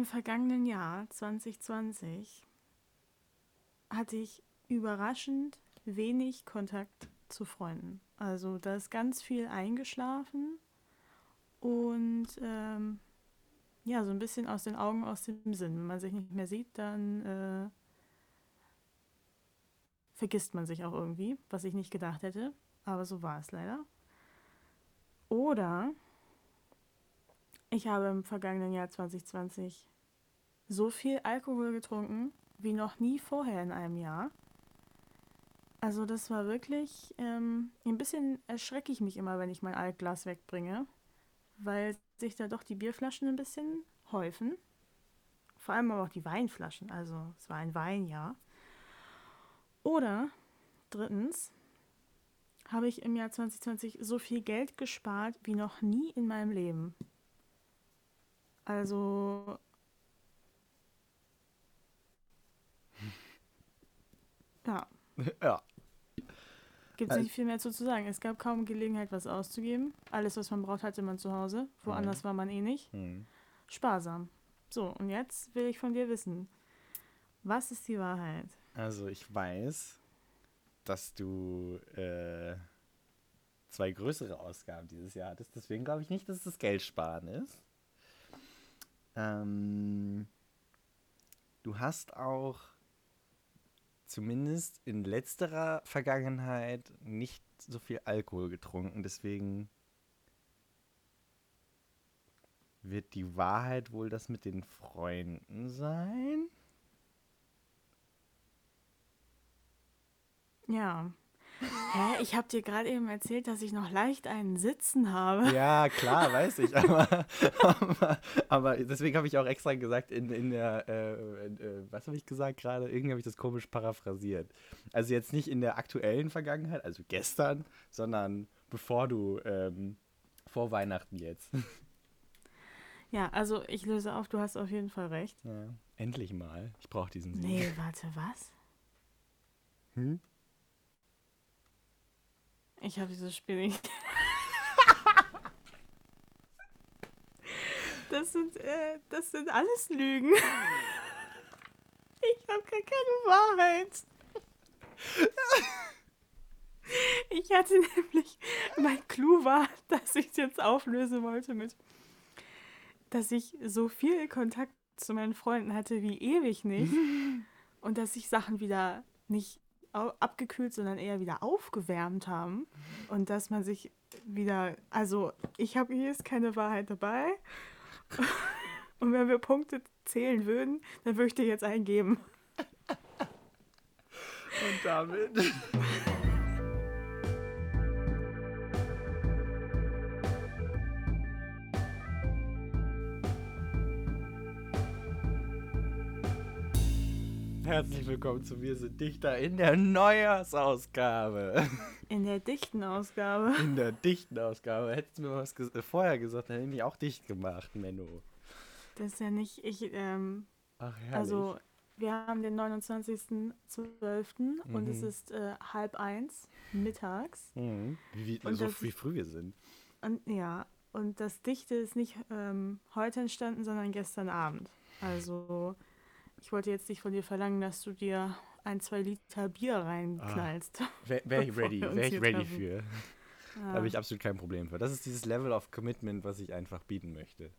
Im vergangenen Jahr 2020 hatte ich überraschend wenig Kontakt zu Freunden. Also da ist ganz viel eingeschlafen und ähm, ja, so ein bisschen aus den Augen, aus dem Sinn. Wenn man sich nicht mehr sieht, dann äh, vergisst man sich auch irgendwie, was ich nicht gedacht hätte. Aber so war es leider. Oder ich habe im vergangenen Jahr 2020 so viel Alkohol getrunken wie noch nie vorher in einem Jahr. Also das war wirklich, ähm, ein bisschen erschrecke ich mich immer, wenn ich mein Altglas wegbringe, weil sich da doch die Bierflaschen ein bisschen häufen. Vor allem aber auch die Weinflaschen, also es war ein Weinjahr. Oder drittens habe ich im Jahr 2020 so viel Geld gespart wie noch nie in meinem Leben. Also ja. Ja. Gibt es nicht viel mehr zu sagen. Es gab kaum Gelegenheit, was auszugeben. Alles, was man braucht, hatte man zu Hause. Woanders war man eh nicht. Hm. Sparsam. So, und jetzt will ich von dir wissen, was ist die Wahrheit? Also ich weiß, dass du äh, zwei größere Ausgaben dieses Jahr hattest. Deswegen glaube ich nicht, dass es das Geld sparen ist. Ähm, du hast auch zumindest in letzterer Vergangenheit nicht so viel Alkohol getrunken. Deswegen wird die Wahrheit wohl das mit den Freunden sein. Ja. Hä, ich habe dir gerade eben erzählt, dass ich noch leicht einen Sitzen habe. Ja, klar, weiß ich. Aber, aber, aber deswegen habe ich auch extra gesagt, in, in der, äh, äh, was habe ich gesagt gerade? Irgendwie habe ich das komisch paraphrasiert. Also jetzt nicht in der aktuellen Vergangenheit, also gestern, sondern bevor du, ähm, vor Weihnachten jetzt. Ja, also ich löse auf, du hast auf jeden Fall recht. Ja, endlich mal. Ich brauche diesen Sieg. Nee, warte, was? Hm? Ich habe dieses Spiel nicht. Das sind, äh, das sind alles Lügen. Ich habe gar keine Wahrheit. Ich hatte nämlich, mein Clou war, dass ich es jetzt auflösen wollte mit, dass ich so viel Kontakt zu meinen Freunden hatte wie ewig nicht und dass sich Sachen wieder nicht abgekühlt, sondern eher wieder aufgewärmt haben und dass man sich wieder, also ich habe hier ist keine Wahrheit dabei und wenn wir Punkte zählen würden, dann würde ich dir jetzt einen geben. Und damit. Herzlich willkommen zu Wir sind Dichter in der Neujahrsausgabe. In der dichten Ausgabe. In der dichten Ausgabe. Hättest du mir was ges äh, vorher gesagt, dann hätte ich auch dicht gemacht, Menno. Das ist ja nicht, ich, ähm, Ach, herrlich. also wir haben den 29.12. und es Mhm. ist äh, halb eins mittags. Mhm. Wie, wie, Und so das- wie früh wir sind. Und ja, und das Dichte ist nicht ähm, heute entstanden, sondern gestern Abend. Also ich wollte jetzt nicht von dir verlangen, dass du dir ein, zwei Liter Bier reinknallst. Wäre wär ich ready, wäre ich ready treffen. für. Da Ja, habe ich absolut kein Problem für. Das ist dieses Level of Commitment, was ich einfach bieten möchte.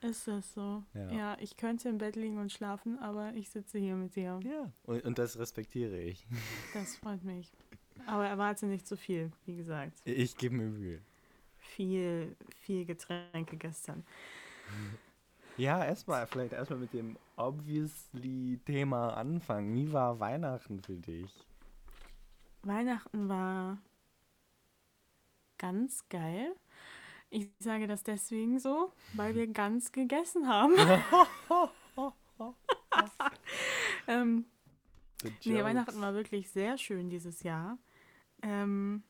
ist das so? Ja. Ja. ich könnte im Bett liegen und schlafen, aber ich sitze hier mit dir. Ja. Und, und das respektiere ich. Das freut mich. Aber erwarte nicht zu viel, wie gesagt. Ich gebe mir Mühe. Viel, viel Getränke gestern. Ja, erstmal, vielleicht erstmal mit dem obviously Thema anfangen. Wie war Weihnachten für dich? Weihnachten war ganz geil. Ich sage das deswegen so, weil wir ganz gegessen haben. ähm, nee. Weihnachten war wirklich sehr schön dieses Jahr. Ähm,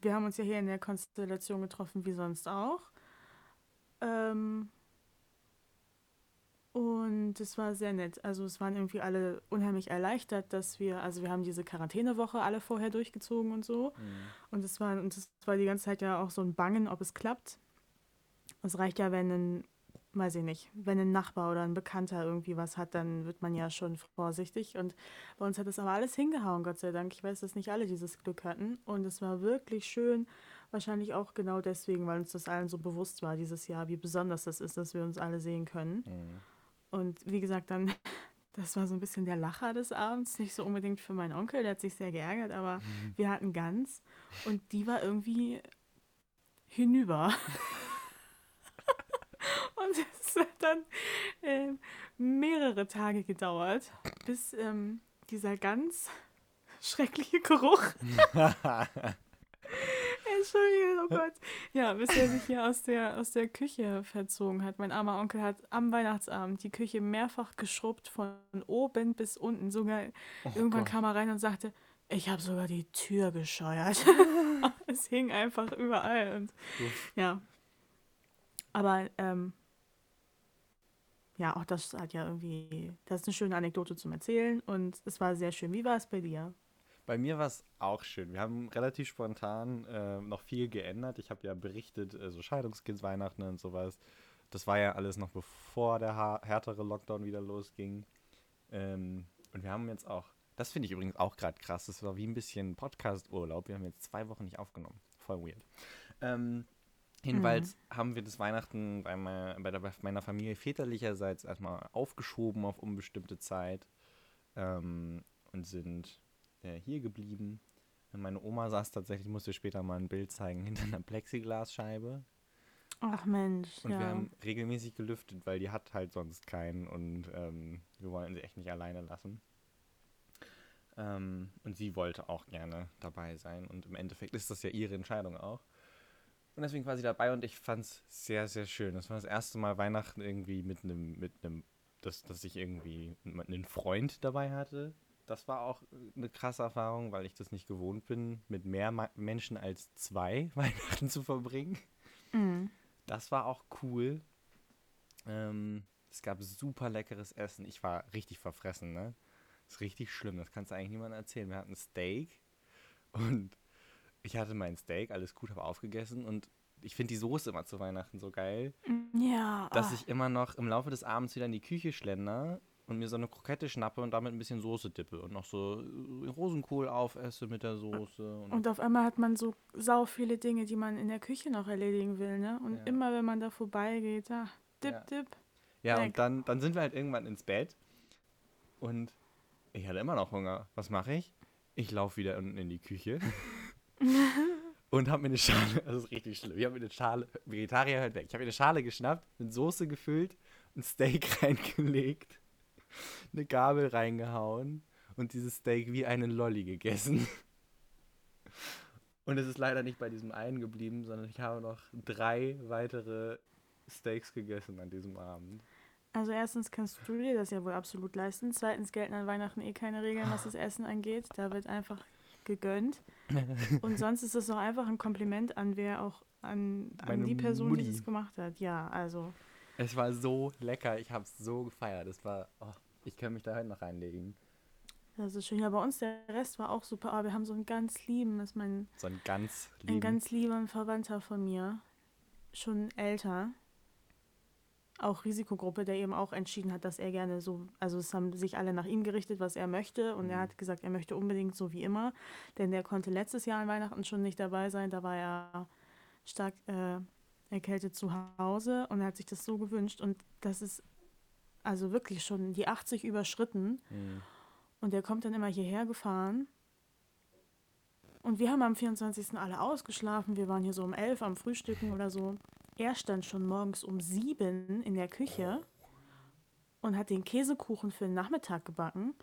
wir haben uns ja hier in der Konstellation getroffen, wie sonst auch. Ähm, und es war sehr nett. Also es waren irgendwie alle unheimlich erleichtert, dass wir, also wir haben diese Quarantänewoche alle vorher durchgezogen und so. Mhm. Und es war, und es war die ganze Zeit ja auch so ein Bangen, ob es klappt. Es reicht ja, wenn ein weiß ich nicht, wenn ein Nachbar oder ein Bekannter irgendwie was hat, dann wird man ja schon vorsichtig. Und bei uns hat das aber alles hingehauen, Gott sei Dank. Ich weiß, dass nicht alle dieses Glück hatten. Und es war wirklich schön. Wahrscheinlich auch genau deswegen, weil uns das allen so bewusst war dieses Jahr, wie besonders das ist, dass wir uns alle sehen können. Mhm. Und wie gesagt, dann, das war so ein bisschen der Lacher des Abends. Nicht so unbedingt für meinen Onkel, der hat sich sehr geärgert, aber mhm. wir hatten Gans. Und die war irgendwie hinüber. Und es hat dann äh, mehrere Tage gedauert, bis ähm, dieser ganz schreckliche Geruch. Entschuldigung, oh Gott. Ja, bis er sich hier aus der, aus der Küche verzogen hat. Mein armer Onkel hat am Weihnachtsabend die Küche mehrfach geschrubbt, von oben bis unten. Sogar oh irgendwann Gott. kam er rein und sagte, ich habe sogar die Tür gescheuert. es hing einfach überall. Und, ja. Aber ähm, ja, auch das hat ja irgendwie, das ist eine schöne Anekdote zum Erzählen und es war sehr schön. Wie war es bei dir? Bei mir war es auch schön. Wir haben relativ spontan äh, noch viel geändert. Ich habe ja berichtet, äh, so Scheidungskind, Weihnachten und sowas. Das war ja alles noch bevor der härtere Lockdown wieder losging. Ähm, und wir haben jetzt auch, das finde ich übrigens auch gerade krass, das war wie ein bisschen Podcast-Urlaub. Wir haben jetzt zwei Wochen nicht aufgenommen. Voll weird. Ähm, Jedenfalls mhm. haben wir das Weihnachten bei, meiner, bei, der, bei meiner Familie väterlicherseits erstmal aufgeschoben auf unbestimmte Zeit ähm, und sind äh, hier geblieben. Meine Oma saß tatsächlich, musste später mal ein Bild zeigen, hinter einer Plexiglasscheibe. Ach Mensch. Und ja. wir haben regelmäßig gelüftet, weil die hat halt sonst keinen und ähm, wir wollen sie echt nicht alleine lassen. Ähm, und sie wollte auch gerne dabei sein und im Endeffekt ist das ja ihre Entscheidung auch. Und deswegen war sie dabei und ich fand es sehr, sehr schön. Das war das erste Mal Weihnachten irgendwie mit einem, mit einem, dass, dass ich irgendwie einen Freund dabei hatte. Das war auch eine krasse Erfahrung, weil ich das nicht gewohnt bin, mit mehr Ma Menschen als zwei Weihnachten zu verbringen. Mhm. Das war auch cool. Ähm, es gab super leckeres Essen. Ich war richtig verfressen, ne? Das ist richtig schlimm. Das kannst du eigentlich niemandem erzählen. Wir hatten Steak und ich hatte mein Steak, alles gut, habe aufgegessen und ich finde die Soße immer zu Weihnachten so geil. Ja. Dass oh. ich immer noch im Laufe des Abends wieder in die Küche schlender und mir so eine Krokette schnappe und damit ein bisschen Soße dippe und noch so äh, Rosenkohl aufesse mit der Soße. Und, und auf einmal hat man so sau viele Dinge, die man in der Küche noch erledigen will, ne? Und ja. immer wenn man da vorbeigeht, da dip, ja. dip. Ja, weg. und dann, dann sind wir halt irgendwann ins Bett und ich hatte immer noch Hunger. Was mache ich? Ich laufe wieder unten in die Küche. und habe mir eine Schale, das ist richtig schlimm, ich habe mir eine Schale, Vegetarier hört weg, ich habe mir eine Schale geschnappt, mit Soße gefüllt, ein Steak reingelegt, eine Gabel reingehauen und dieses Steak wie einen Lolli gegessen. Und es ist leider nicht bei diesem einen geblieben, sondern ich habe noch drei weitere Steaks gegessen an diesem Abend. Also erstens kannst du dir das ja wohl absolut leisten. Zweitens gelten an Weihnachten eh keine Regeln, was das Essen angeht. Da wird einfach gegönnt. Und sonst ist es auch einfach ein Kompliment an wer auch an, an die Person, Mutti. die es gemacht hat. Ja, also. Es war so lecker, ich habe es so gefeiert. Es war, oh, ich kann mich da heute noch reinlegen. Das ist schön. Ja, bei uns der Rest war auch super. Aber wir haben so einen ganz lieben, das ist mein. So ein ganz lieben. Ein ganz lieber Verwandter von mir. Schon älter auch Risikogruppe, der eben auch entschieden hat, dass er gerne so, also es haben sich alle nach ihm gerichtet, was er möchte. Und mhm. er hat gesagt, er möchte unbedingt so wie immer. Denn der konnte letztes Jahr an Weihnachten schon nicht dabei sein. Da war er stark äh, erkältet zu Hause und er hat sich das so gewünscht. Und das ist also wirklich schon die 80 überschritten. Mhm. Und der kommt dann immer hierher gefahren. Und wir haben am 24. alle ausgeschlafen. Wir waren hier so um 11 am Frühstücken oder so. Er stand schon morgens um sieben in der Küche und hat den Käsekuchen für den Nachmittag gebacken.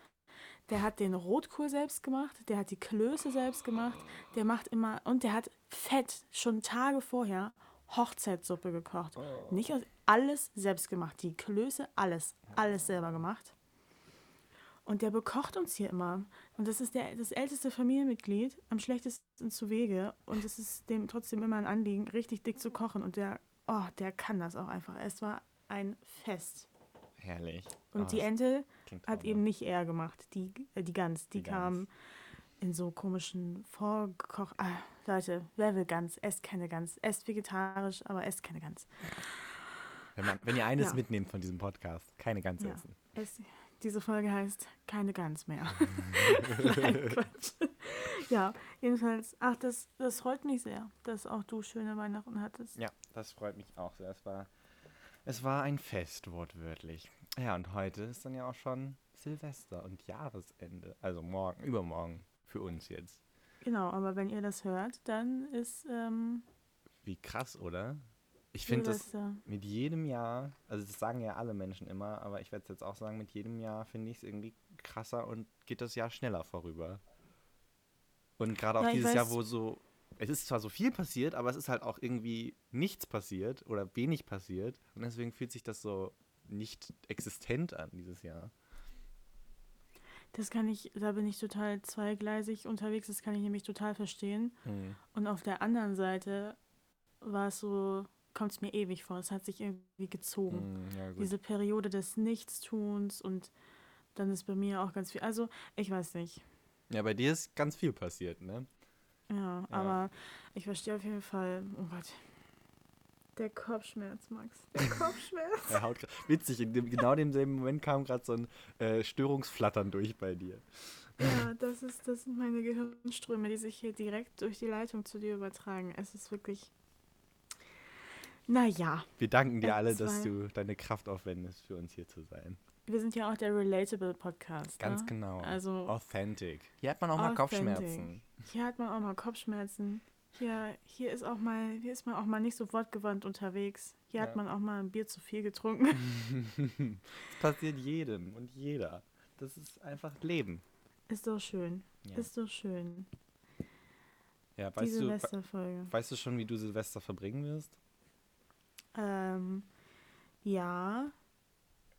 Der hat den Rotkohl selbst gemacht, der hat die Klöße selbst gemacht, der macht immer und der hat Fett schon Tage vorher Hochzeitssuppe gekocht. Oh. Nicht alles selbst gemacht, die Klöße alles, alles selber gemacht. Und der bekocht uns hier immer. Und das ist der, das älteste Familienmitglied, am schlechtesten zu Wege. Und es ist dem trotzdem immer ein Anliegen, richtig dick zu kochen. Und der, oh, der kann das auch einfach. Es war ein Fest. Herrlich. Und oh, die Ente hat eben nicht er gemacht, die, äh, die Gans. Die, die kam Gans. in so komischen vorgekocht. Ah, Leute, wer will Gans? Esst keine Gans. Esst vegetarisch, aber esst keine Gans. Wenn, man, wenn ihr eines Ja. mitnehmt von diesem Podcast, keine Gans Ja. essen. Es, diese Folge heißt keine Gans mehr. Nein, Quatsch. Ja, jedenfalls, ach, das, das freut mich sehr, dass auch du schöne Weihnachten hattest. Ja, das freut mich auch sehr. Es war, es war ein Fest, wortwörtlich. Ja, und heute ist dann ja auch schon Silvester und Jahresende. Also morgen, übermorgen für uns jetzt. Genau, aber wenn ihr das hört, dann ist ähm, Wie krass, oder? Ich finde das mit jedem Jahr, also das sagen ja alle Menschen immer, aber ich werde es jetzt auch sagen, mit jedem Jahr finde ich es irgendwie krasser und geht das Jahr schneller vorüber. Und gerade auch Ja, dieses Jahr, weiß- wo so, es ist zwar so viel passiert, aber es ist halt auch irgendwie nichts passiert oder wenig passiert und deswegen fühlt sich das so nicht existent an dieses Jahr. Das kann ich, da bin ich total zweigleisig unterwegs, das kann ich nämlich total verstehen. Hm. Und auf der anderen Seite war es so, kommt es mir ewig vor, es hat sich irgendwie gezogen. Hm, ja. Diese Periode des Nichtstuns und dann ist bei mir auch ganz viel. Also, ich weiß nicht. ja, bei dir ist ganz viel passiert, ne? Ja, Ja. aber ich verstehe auf jeden Fall. Oh Gott. Der Kopfschmerz, Max. Der Kopfschmerz. Er haut witzig, in dem, genau demselben Moment kam gerade so ein äh, Störungsflattern durch bei dir. ja, das, ist, das sind meine Gehirnströme, die sich hier direkt durch die Leitung zu dir übertragen. Es ist wirklich. Naja, Wir danken dir alle, dass du deine Kraft aufwendest, für uns hier zu sein. wir sind ja auch der Relatable Podcast. Ganz ne? genau. Also, Authentic. Hier hat man auch mal. Kopfschmerzen. hier hat man auch mal Kopfschmerzen. Hier, hier ist auch mal, hier ist man auch mal nicht so wortgewandt unterwegs. Hier Ja. hat man auch mal ein Bier zu viel getrunken. Das passiert jedem und jeder. Das ist einfach Leben. Ist doch schön. Ja, Ist doch schön. ja Die weißt, du, we- Silvesterfolge. weißt du schon, wie du Silvester verbringen wirst? Ähm, ja,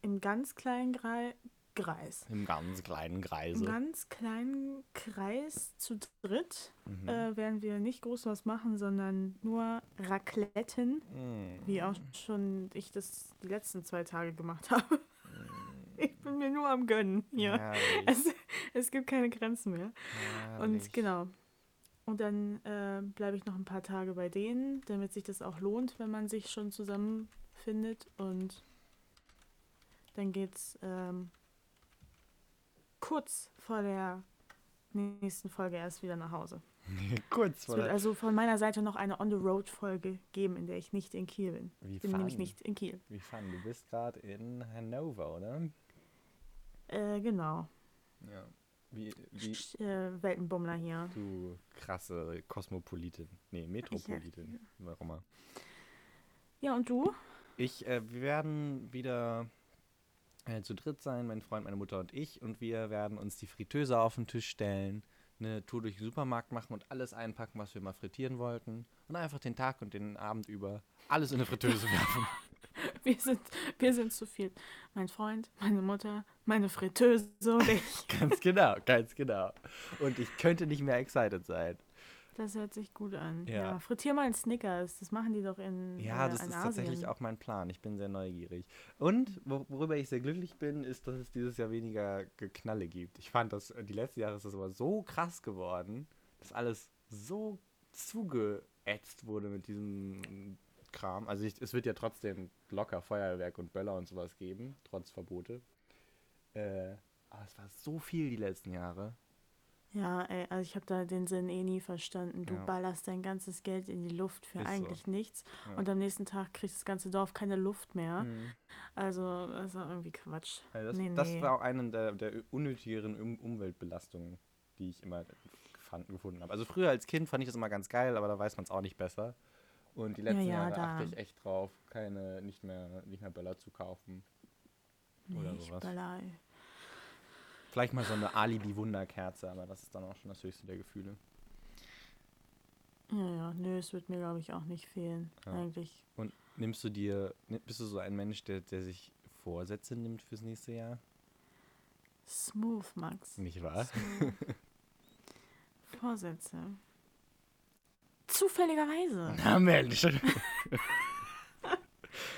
im ganz kleinen Grei Kreis. Im ganz kleinen Im Kreise. ganz kleinen Kreis zu dritt Mhm. äh, werden wir nicht groß was machen, sondern nur Racletten, Mm. wie auch schon ich das die letzten zwei Tage gemacht habe. Ich bin mir nur am Gönnen hier. Es, es gibt keine Grenzen mehr. herrlich. Und genau. Und dann äh, bleibe ich noch ein paar Tage bei denen, damit sich das auch lohnt, wenn man sich schon zusammenfindet. Und dann geht's ähm, kurz vor der nächsten Folge erst wieder nach Hause. Kurz Es vor wird der... also von meiner Seite noch eine On-the-Road-Folge geben, in der ich nicht in Kiel bin. Wie Ich bin nämlich fun. nicht in Kiel. Wie fun. Du bist gerade in Hannover, oder? Äh, genau. Ja. Wie, wie Sch- Äh, Weltenbummler hier. du krasse Kosmopolitin. Nee, Metropolitin. Warum auch immer. Ja, und du? Ich, äh, wir werden wieder äh, zu dritt sein, mein Freund, meine Mutter und ich. Und wir werden uns die Fritteuse auf den Tisch stellen, eine Tour durch den Supermarkt machen und alles einpacken, was wir mal frittieren wollten. Und einfach den Tag und den Abend über alles in eine Fritteuse werfen. Wir sind, wir sind zu viel. Mein Freund, meine Mutter, meine Fritteuse und ich. ganz genau, ganz genau. Und ich könnte nicht mehr excited sein. Das hört sich gut an. Ja. Ja. frittier mal einen Snickers. Das machen die doch in Ja, äh, das in ist Asien. tatsächlich auch mein Plan. Ich bin sehr neugierig. Und wo- worüber ich sehr glücklich bin, ist, dass es dieses Jahr weniger Geknalle gibt. Ich fand, dass äh, die letzten Jahre ist das aber so krass geworden, dass alles so zugeätzt wurde mit diesem Kram. Also ich, es wird ja trotzdem locker Feuerwerk und Böller und sowas geben, trotz Verbote. Äh, aber es war so viel die letzten Jahre. Ja, ey, also ich habe da den Sinn eh nie verstanden. Du Ja. ballerst dein ganzes Geld in die Luft für Ist so. eigentlich nichts. Ja. Und am nächsten Tag kriegt das ganze Dorf keine Luft mehr. Mhm. Also, das ist auch irgendwie Quatsch. Also das, Nee, das nee. war auch eine der, der unnötigeren um Umweltbelastungen, die ich immer gefand, gefunden habe. Also früher als Kind fand ich das immer ganz geil, aber da weiß man es auch nicht besser. Und die letzten ja, Jahre da- achte ich echt drauf, keine, nicht mehr, nicht mehr Böller zu kaufen. Oder Nee, ich sowas. baller, ey. Vielleicht mal so eine Alibi-Wunderkerze, aber das ist dann auch schon das höchste der Gefühle. Ja, ja, nö, es wird mir, glaube ich, auch nicht fehlen. Ja. Eigentlich. Und nimmst du dir, bist du so ein Mensch, der, der sich Vorsätze nimmt fürs nächste Jahr? Smooth, Max. Nicht wahr? Smooth. Vorsätze. Zufälligerweise. Na Mensch.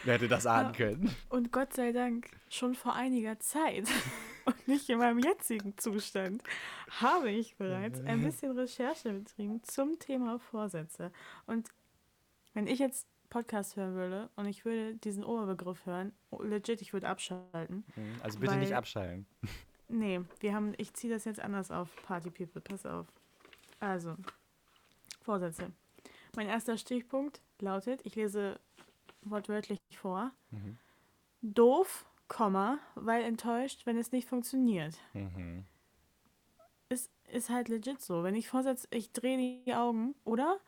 Wer hätte das ahnen können? Und Gott sei Dank schon vor einiger Zeit und nicht in meinem jetzigen Zustand habe ich bereits ein bisschen Recherche betrieben zum Thema Vorsätze. Und wenn ich jetzt Podcast hören würde und ich würde diesen Oberbegriff hören, oh, legit, ich würde abschalten. Mhm. Also bitte nicht Weil- abschalten. Nee, wir haben, ich ziehe das jetzt anders auf, Party People, pass auf. Also, Vorsätze. Mein erster Stichpunkt lautet, ich lese wortwörtlich vor, Mhm. doof, Komma, weil enttäuscht, wenn es nicht funktioniert. Mhm. Ist, ist halt legit so. Wenn ich vorsetze, ich drehe die Augen, oder?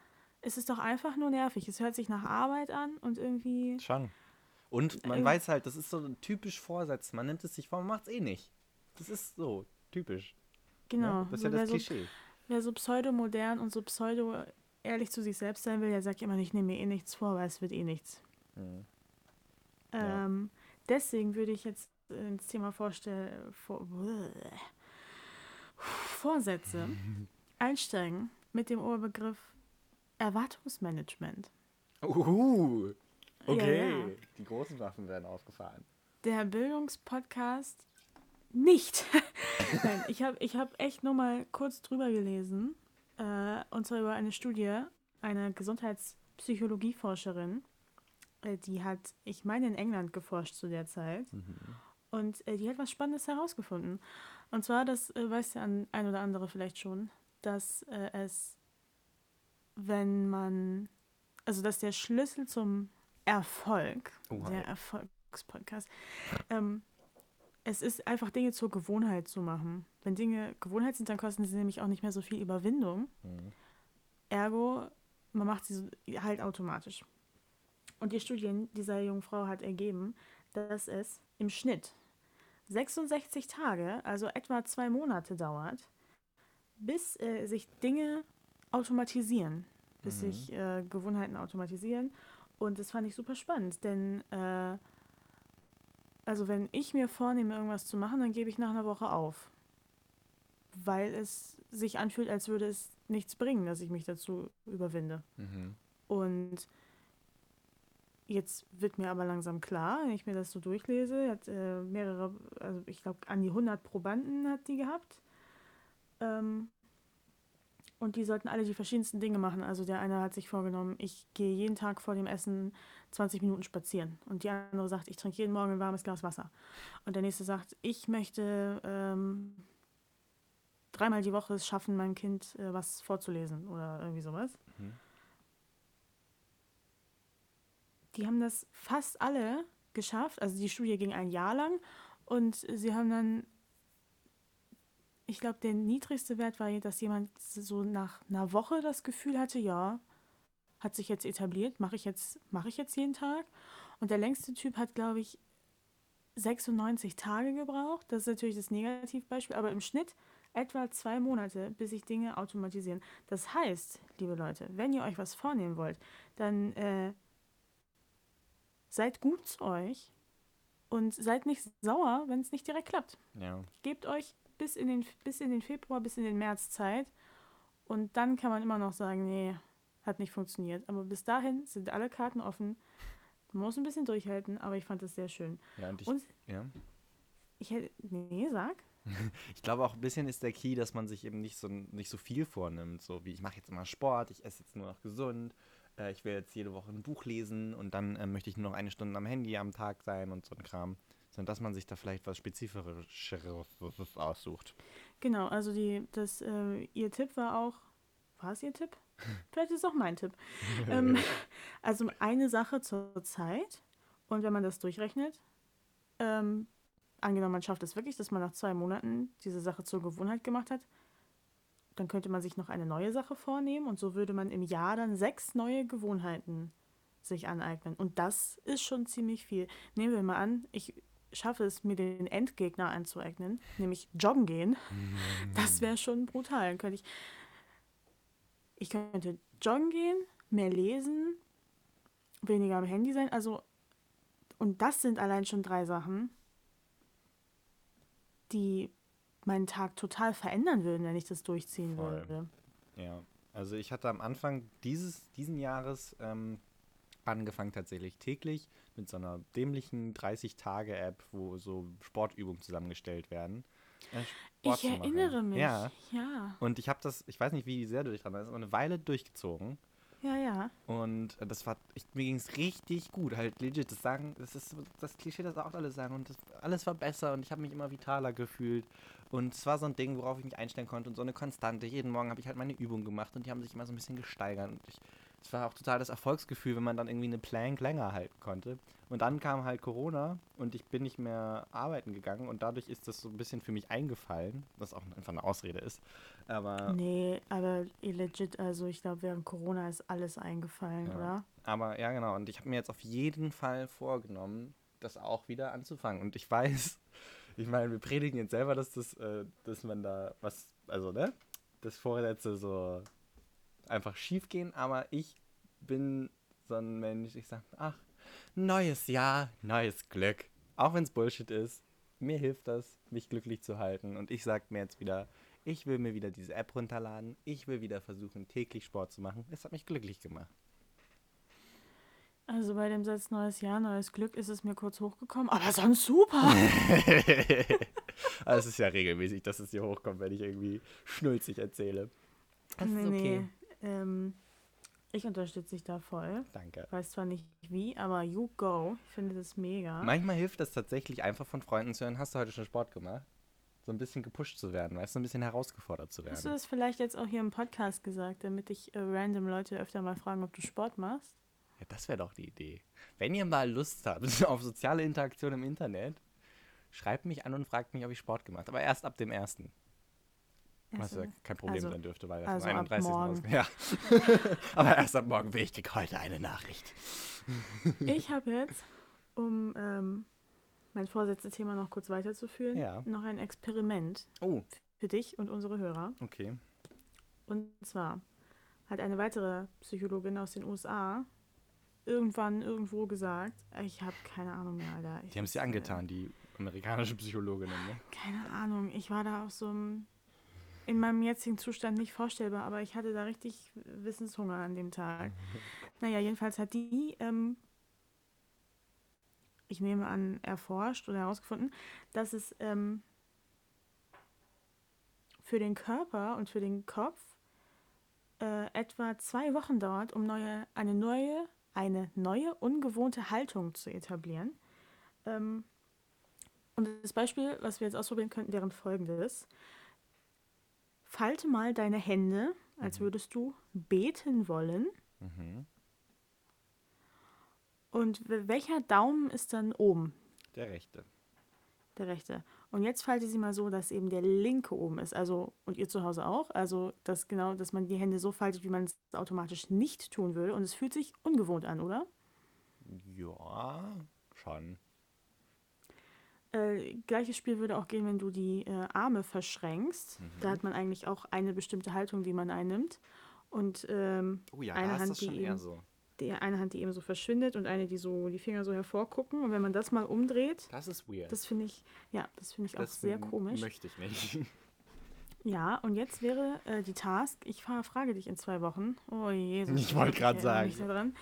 Es ist doch einfach nur nervig. Es hört sich nach Arbeit an und irgendwie. Schon. Und man Äh, weiß halt, das ist so ein typisch Vorsatz. Man nimmt es sich vor, man macht es eh nicht. Das ist so typisch. Genau. Ne? Das ist so, ja wer, das so, Klischee. wer so pseudo-modern und so pseudo ehrlich zu sich selbst sein will, der sagt immer, ich nehme mir eh nichts vor, weil es wird eh nichts. Mhm. Ja. Ähm, deswegen würde ich jetzt ins Thema vorstellen, vor, Vorsätze einsteigen mit dem Oberbegriff Erwartungsmanagement. Uhu. Okay. Ja, ja. Die großen Waffen werden aufgefahren. Der Bildungspodcast nicht. Nein, ich habe ich hab echt nur mal kurz drüber gelesen. Äh, und zwar über eine Studie einer Gesundheitspsychologieforscherin. Äh, die hat, ich meine, in England geforscht zu der Zeit. Und äh, die hat was Spannendes herausgefunden. Und zwar, das äh, weiß der an, ein oder andere vielleicht schon, dass äh, es, wenn man, also dass der Schlüssel zum Erfolg, Oha. der Erfolgspodcast, ähm, es ist einfach Dinge zur Gewohnheit zu machen. Wenn Dinge Gewohnheit sind, dann kosten sie nämlich auch nicht mehr so viel Überwindung. Mhm. Ergo, man macht sie halt automatisch. Und die Studie dieser jungen Frau hat ergeben, dass es im Schnitt 66 Tage, also etwa zwei Monate dauert, bis äh, sich Dinge automatisieren, bis Mhm. sich äh, Gewohnheiten automatisieren. Und das fand ich super spannend, denn äh, also wenn ich mir vornehme, irgendwas zu machen, dann gebe ich nach einer Woche auf. Weil es sich anfühlt, als würde es nichts bringen, dass ich mich dazu überwinde. Mhm. Und jetzt wird mir aber langsam klar, wenn ich mir das so durchlese, hat äh, mehrere, also ich glaube an die 100 Probanden hat die gehabt. Ähm, und die sollten alle die verschiedensten Dinge machen. Also der eine hat sich vorgenommen, ich gehe jeden Tag vor dem Essen 20 Minuten spazieren. Und die andere sagt, ich trinke jeden Morgen ein warmes Glas Wasser. Und der nächste sagt, ich möchte ähm, dreimal die Woche es schaffen, meinem Kind äh, was vorzulesen oder irgendwie sowas. Mhm. Die haben das fast alle geschafft. Also die Studie ging ein Jahr lang und sie haben dann, ich glaube, der niedrigste Wert war, dass jemand so nach einer Woche das Gefühl hatte, ja, hat sich jetzt etabliert, mache ich jetzt, mache ich jetzt jeden Tag. Und der längste Typ hat, glaube ich, 96 Tage gebraucht. Das ist natürlich das Negativbeispiel, aber im Schnitt etwa zwei Monate, bis sich Dinge automatisieren. Das heißt, liebe Leute, wenn ihr euch was vornehmen wollt, dann äh, seid gut zu euch und seid nicht sauer, wenn es nicht direkt klappt. Ja. Gebt euch bis in, den, bis in den Februar, bis in den März Zeit und dann kann man immer noch sagen, nee, hat nicht funktioniert. Aber bis dahin sind alle Karten offen. Man muss ein bisschen durchhalten, aber ich fand es sehr schön. ja, und ich, Und ja. ich hätte, nee, sag. ich glaube auch ein bisschen ist der Key, dass man sich eben nicht so, nicht so viel vornimmt. So wie ich mache jetzt immer Sport, ich esse jetzt nur noch gesund, äh, ich will jetzt jede Woche ein Buch lesen und dann äh, möchte ich nur noch eine Stunde am Handy am Tag sein und so ein Kram. Sondern dass man sich da vielleicht was Spezifischeres aussucht. Genau, also die, das, äh, ihr Tipp war auch, war es ihr Tipp? Vielleicht ist es auch mein Tipp. ähm, also eine Sache zur Zeit und wenn man das durchrechnet, ähm, angenommen man schafft es wirklich, dass man nach zwei Monaten diese Sache zur Gewohnheit gemacht hat, dann könnte man sich noch eine neue Sache vornehmen und so würde man im Jahr dann sechs neue Gewohnheiten sich aneignen. Und das ist schon ziemlich viel. Nehmen wir mal an, ich schaffe es, mir den Endgegner anzueignen, nämlich joggen gehen. Das wäre schon brutal. Dann könnte ich, ich könnte joggen gehen, mehr lesen, weniger am Handy sein. Also, und das sind allein schon drei Sachen, die meinen Tag total verändern würden, wenn ich das durchziehen Voll. würde. Ja, also ich hatte am Anfang dieses diesen Jahres ähm, angefangen tatsächlich täglich mit so einer dämlichen 30-Tage-App, wo so Sportübungen zusammengestellt werden. äh, Sport Ich erinnere mich. Ja, ja. und ich habe das, ich weiß nicht, wie sehr du dich dran erinnerst, aber eine Weile durchgezogen. Ja, ja. Und das war, ich, mir ging es richtig gut. Halt legit, das sagen, das ist das Klischee, das auch alle sagen. Und das, alles war besser und ich habe mich immer vitaler gefühlt. Und es war so ein Ding, worauf ich mich einstellen konnte und so eine Konstante. Jeden Morgen habe ich halt meine Übungen gemacht und die haben sich immer so ein bisschen gesteigert. Und ich, es war auch total das Erfolgsgefühl, wenn man dann irgendwie eine Plank länger halten konnte. Und dann kam halt Corona und ich bin nicht mehr arbeiten gegangen und dadurch ist das so ein bisschen für mich eingefallen, was auch einfach eine Ausrede ist. Aber, Nee, aber legit, also ich glaube, während Corona ist alles eingefallen, Ja. oder? aber ja, genau. Und ich habe mir jetzt auf jeden Fall vorgenommen, das auch wieder anzufangen. Und ich weiß, ich meine, wir predigen jetzt selber, dass das, äh, dass man da was, also, ne? Das Vorsätze so einfach schief gehen, aber ich bin so ein Mensch, ich sage, ach, neues Jahr, neues Glück. Auch wenn es Bullshit ist, mir hilft das, mich glücklich zu halten. Und ich sage mir jetzt wieder, ich will mir wieder diese App runterladen. Ich will wieder versuchen, täglich Sport zu machen. Es hat mich glücklich gemacht. Also bei dem Satz neues Jahr, neues Glück ist es mir kurz hochgekommen, aber sonst super. Aber es ist ja regelmäßig, dass es hier hochkommt, wenn ich irgendwie schnulzig erzähle. Das nee, ist okay. nee. Ähm, ich unterstütze dich da voll. Danke. Weiß zwar nicht wie, aber you go. Ich finde das mega. Manchmal hilft es tatsächlich einfach von Freunden zu hören, hast du heute schon Sport gemacht? So ein bisschen gepusht zu werden, weißt du, ein bisschen herausgefordert zu Hast du werden. das vielleicht jetzt auch hier im Podcast gesagt, damit ich äh, random Leute öfter mal fragen, ob du Sport machst? Ja, das wäre doch die Idee. Wenn ihr mal Lust habt auf soziale Interaktion im Internet, schreibt mich an und fragt mich, ob ich Sport gemacht habe. Aber erst ab dem ersten. Was ja Also, kein Problem also- sein dürfte, weil er also am ab 31. morgen. Ja. Aber erst ab morgen will ich krieg heute eine Nachricht. ich habe jetzt, um ähm, mein Vorsätze-Thema noch kurz weiterzuführen, Ja. noch ein Experiment Oh, für dich und unsere Hörer. okay. Und zwar hat eine weitere Psychologin aus den USA irgendwann irgendwo gesagt, ich habe keine Ahnung mehr, Alter. Ich Die haben es dir äh, angetan, die amerikanischen Psychologinnen, ne? Keine Ahnung, ich war da auf so einem, in meinem jetzigen Zustand nicht vorstellbar, aber ich hatte da richtig Wissenshunger an dem Tag. naja, jedenfalls hat die, ähm, ich nehme an, erforscht oder herausgefunden, dass es ähm, für den Körper und für den Kopf äh, etwa zwei Wochen dauert, um neue, eine neue, eine neue, ungewohnte Haltung zu etablieren. Ähm, und das Beispiel, was wir jetzt ausprobieren könnten, wäre folgendes. Falte mal deine Hände, als würdest du beten wollen. Mhm. Und welcher Daumen ist dann oben? Der rechte. Der rechte. Und jetzt falte sie mal so, dass eben der linke oben ist. Also, und ihr zu Hause auch. Also, dass genau, dass man die Hände so faltet, wie man es automatisch nicht tun würde. Und es fühlt sich ungewohnt an, oder? Ja, schon. Äh, gleiches Spiel würde auch gehen, wenn du die äh, Arme verschränkst. Da hat man eigentlich auch eine bestimmte Haltung, die man einnimmt. Und ähm, Oh ja, Eine da ist Hand, das die schon eben- eher so. die eine Hand, die eben so verschwindet und eine, die so die Finger so hervorgucken. Und wenn man das mal umdreht, Das ist weird. das finde ich, ja, das finde ich auch Das sehr m- komisch. Möchte ich nicht. Ja, und jetzt wäre äh, die Task, ich frage dich in zwei Wochen. Oh Jesus. Ich wollte erinnere sagen. mich da dran.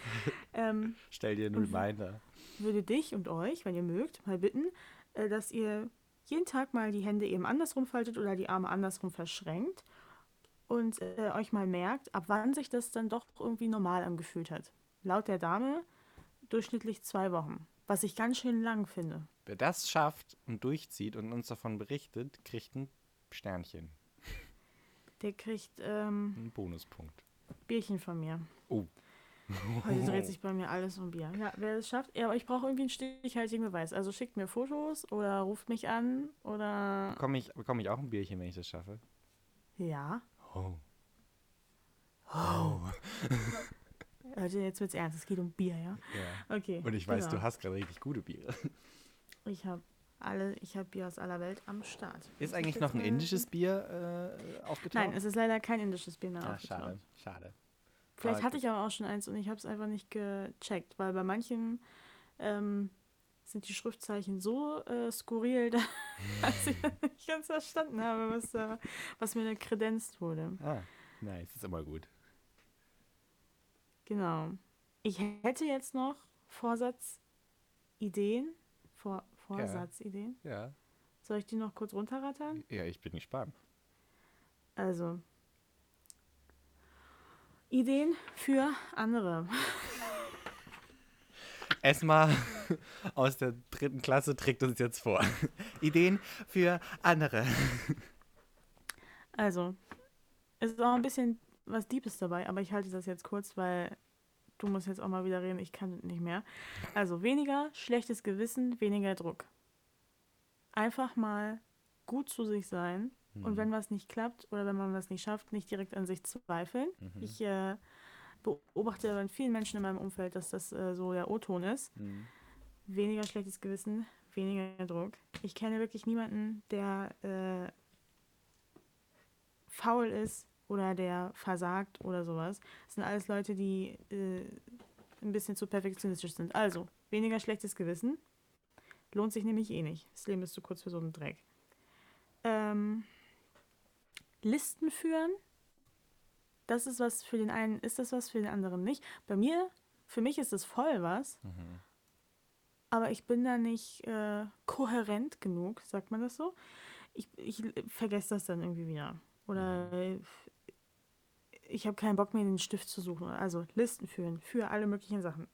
Ähm, Stell dir einen Reminder. würde dich und euch, wenn ihr mögt, mal bitten, dass ihr jeden Tag mal die Hände eben andersrum faltet oder die Arme andersrum verschränkt und äh, euch mal merkt, ab wann sich das dann doch irgendwie normal angefühlt hat. Laut der Dame durchschnittlich zwei Wochen, was ich ganz schön lang finde. Wer das schafft und durchzieht und uns davon berichtet, kriegt ein Sternchen. Der kriegt ähm, Einen Bonuspunkt. Bierchen von mir. Oh. Heute dreht sich bei mir alles um Bier. Ja, wer es schafft. Ja, aber ich brauche irgendwie einen stichhaltigen Beweis. Also schickt mir Fotos oder ruft mich an oder. Bekomme ich, bekomme ich auch ein Bierchen, wenn ich das schaffe? Ja. Oh. Leute, jetzt wird's ernst. Es geht um Bier, ja? Ja. Okay. Und ich weiß, genau. du hast gerade richtig gute Biere. Ich habe alle, ich habe Bier aus aller Welt am Start. Ist eigentlich ich noch ein indisches Bier äh, aufgetaucht? Nein, es ist leider kein indisches Bier mehr Ah, aufgetaucht. schade, schade. Vielleicht hatte ich aber auch schon eins und ich habe es einfach nicht gecheckt, weil bei manchen ähm, sind die Schriftzeichen so äh, skurril, dass ich nicht ganz verstanden habe, was, da, was mir da kredenzt wurde. Ah, nice, ist immer gut. Genau. Ich hätte jetzt noch Vorsatzideen. Vor, Vorsatzideen. Ja. Soll ich die noch kurz runterrattern? Ja, ich bin gespannt. Also, Ideen für andere. Esma aus der dritten Klasse trägt uns jetzt vor. Ideen für andere. Also, es ist auch ein bisschen was Deepes dabei, aber ich halte das jetzt kurz, weil du musst jetzt auch mal wieder reden, ich kann nicht mehr. Also, weniger schlechtes Gewissen, weniger Druck. Einfach mal gut zu sich sein und Mhm. wenn was nicht klappt oder wenn man was nicht schafft, nicht direkt an sich zweifeln. Mhm. Ich äh, beobachte bei vielen Menschen in meinem Umfeld, dass das äh, so der O-Ton ist. Mhm. Weniger schlechtes Gewissen, weniger Druck. Ich kenne wirklich niemanden, der äh, faul ist oder der versagt oder sowas. Das sind alles Leute, die äh, ein bisschen zu perfektionistisch sind. Also, weniger schlechtes Gewissen. Lohnt sich nämlich eh nicht. Das Leben ist zu kurz für so einen Dreck. Ähm, Listen führen. Das ist was für den einen, ist das was für den anderen nicht. Bei mir, für mich ist es voll was, Mhm. aber ich bin da nicht äh, kohärent genug, sagt man das so. Ich, ich vergesse das dann irgendwie wieder. Oder ich habe keinen Bock mehr, den Stift zu suchen. Also Listen führen für alle möglichen Sachen.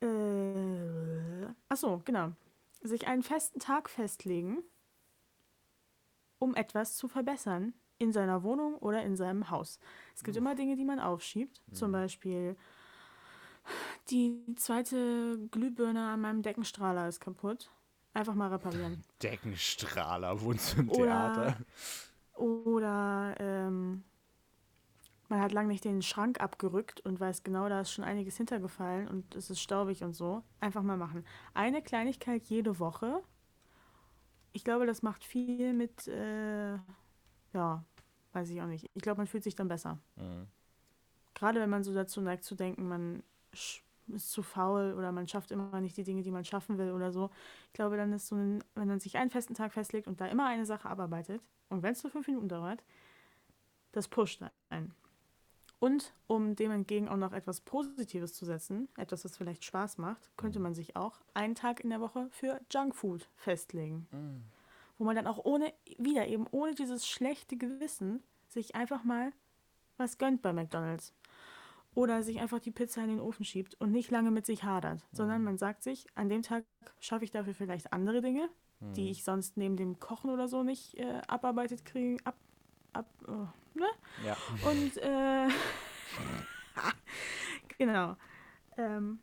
Äh, achso, genau. Sich einen festen Tag festlegen, um etwas zu verbessern in seiner Wohnung oder in seinem Haus. Es gibt immer Dinge, die man aufschiebt. Zum Beispiel die zweite Glühbirne an meinem Deckenstrahler ist kaputt. Einfach mal reparieren. Deckenstrahler, wohnst du im Theater? Oder ähm, man hat lange nicht den Schrank abgerückt und weiß genau, da ist schon einiges hintergefallen und es ist staubig und so. Einfach mal machen. Eine Kleinigkeit jede Woche. Ich glaube, das macht viel mit, äh, ja, weiß ich auch nicht. Ich glaube, man fühlt sich dann besser. Mhm. Gerade wenn man so dazu neigt zu denken, man ist zu faul oder man schafft immer nicht die Dinge, die man schaffen will oder so. Ich glaube, dann ist so ein, wenn man sich einen festen Tag festlegt und da immer eine Sache abarbeitet, und wenn es nur fünf Minuten dauert, das pusht einen. Und um dem entgegen auch noch etwas Positives zu setzen, etwas, was vielleicht Spaß macht, könnte man sich auch einen Tag in der Woche für Junkfood festlegen. Mhm. Wo man dann auch ohne, wieder eben ohne dieses schlechte Gewissen, sich einfach mal was gönnt bei McDonalds. Oder sich einfach die Pizza in den Ofen schiebt und nicht lange mit sich hadert, sondern man sagt sich, an dem Tag schaffe ich dafür vielleicht andere Dinge, die ich sonst neben dem Kochen oder so nicht äh, abarbeitet kriege. Ab, ab, oh, ne? Ja. Und äh, genau. Ähm,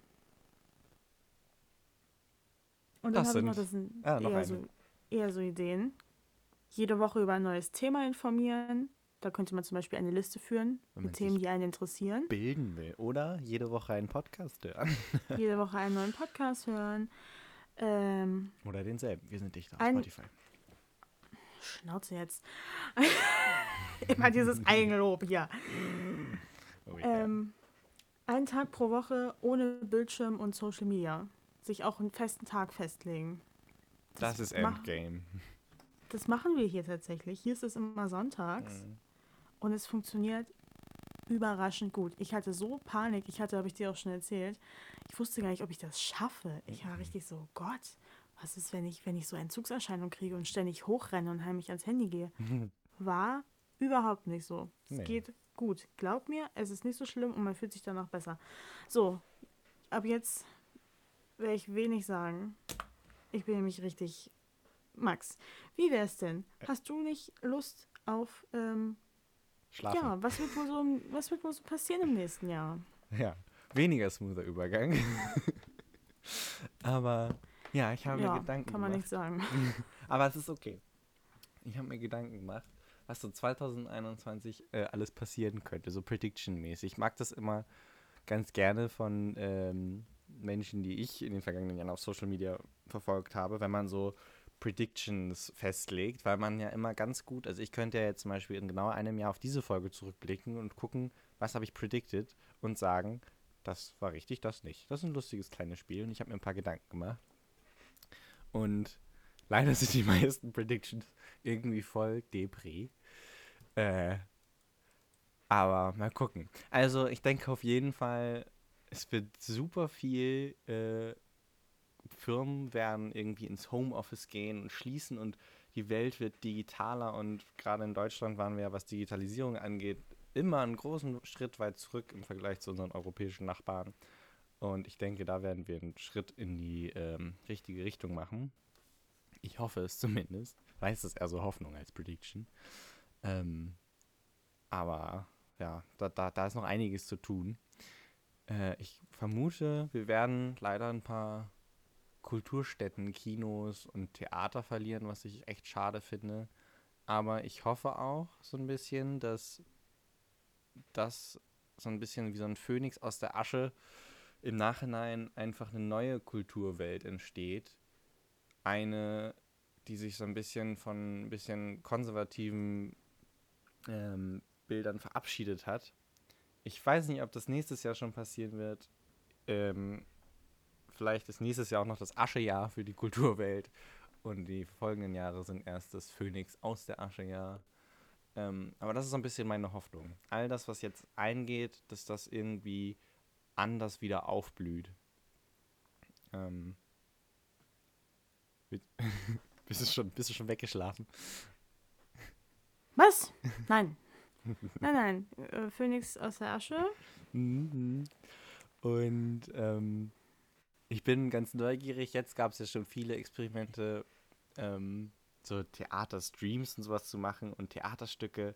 und dann habe ich noch, das sind Ah, noch eher, eine. so, eher so Ideen. Jede Woche über ein neues Thema informieren. Da könnte man zum Beispiel eine Liste führen Wenn mit Themen, die einen interessieren. Bilden will. Oder jede Woche einen Podcast hören. Jede Woche einen neuen Podcast hören. Ähm, Oder denselben. Wir sind dicht auf Ein- Spotify. Schnauze jetzt. Immer dieses Eigenlob, ja. Oh, yeah. Ähm, einen Tag pro Woche ohne Bildschirm und Social Media. Sich auch einen festen Tag festlegen. das ist mach- Endgame. Das machen wir hier tatsächlich. Hier ist es immer sonntags Mhm. und es funktioniert überraschend gut. Ich hatte so Panik, ich hatte, habe ich dir auch schon erzählt, ich wusste gar nicht, ob ich das schaffe. Ich war richtig so, Gott, was ist, wenn ich, wenn ich so Entzugserscheinungen kriege und ständig hochrenne und heimlich ans Handy gehe? War überhaupt nicht so. Es Nee. geht gut. Glaub mir, es ist nicht so schlimm und man fühlt sich danach besser. So, ab jetzt werde ich wenig sagen. Ich bin nämlich richtig. Max, wie wär's denn? Hast du nicht Lust auf, ähm, Schlafen. ja, was wird, wohl so, was wird wohl so passieren im nächsten Jahr? Ja, weniger smoother Übergang. Aber ja, ich habe ja, mir Gedanken kann man gemacht. nicht sagen. Aber es ist okay. Ich habe mir Gedanken gemacht, was so 2021 äh, alles passieren könnte, so Prediction-mäßig. Ich mag das immer ganz gerne von ähm, Menschen, die ich in den vergangenen Jahren auf Social Media verfolgt habe, wenn man so Predictions festlegt, weil man ja immer ganz gut, also ich könnte ja jetzt zum Beispiel in genau einem Jahr auf diese Folge zurückblicken und gucken, was habe ich predicted und sagen, das war richtig, das nicht. Das ist ein lustiges kleines Spiel und ich habe mir ein paar Gedanken gemacht. Und leider sind die meisten Predictions irgendwie voll Depri. Äh, aber mal gucken. Also ich denke auf jeden Fall, es wird super viel äh, Firmen werden irgendwie ins Homeoffice gehen und schließen und die Welt wird digitaler und gerade in Deutschland waren wir ja, was Digitalisierung angeht, immer einen großen Schritt weit zurück im Vergleich zu unseren europäischen Nachbarn. Und ich denke, da werden wir einen Schritt in die ähm, richtige Richtung machen. Ich hoffe es zumindest. Weiß es eher so Hoffnung als Prediction. Ähm, aber ja, da, da, da ist noch einiges zu tun. Äh, ich vermute, wir werden leider ein paar Kulturstätten, Kinos und Theater verlieren, was ich echt schade finde. Aber ich hoffe auch so ein bisschen, dass das so ein bisschen wie so ein Phönix aus der Asche im Nachhinein einfach eine neue Kulturwelt entsteht. Eine, die sich so ein bisschen von ein bisschen konservativen ähm, Bildern verabschiedet hat. Ich weiß nicht, ob das nächstes Jahr schon passieren wird. Ähm, vielleicht ist nächstes Jahr auch noch das Aschejahr für die Kulturwelt. Und die folgenden Jahre sind erst das Phönix aus der Aschejahr. Ähm, aber das ist so ein bisschen meine Hoffnung. All das, was jetzt eingeht, dass das irgendwie anders wieder aufblüht. Ähm, bist, du schon, bist du schon weggeschlafen? Was? Nein. nein, nein. Äh, Phönix aus der Asche. Mhm. Und ähm, ich bin ganz neugierig. Jetzt gab es ja schon viele Experimente, ähm, so Theaterstreams und sowas zu machen und Theaterstücke.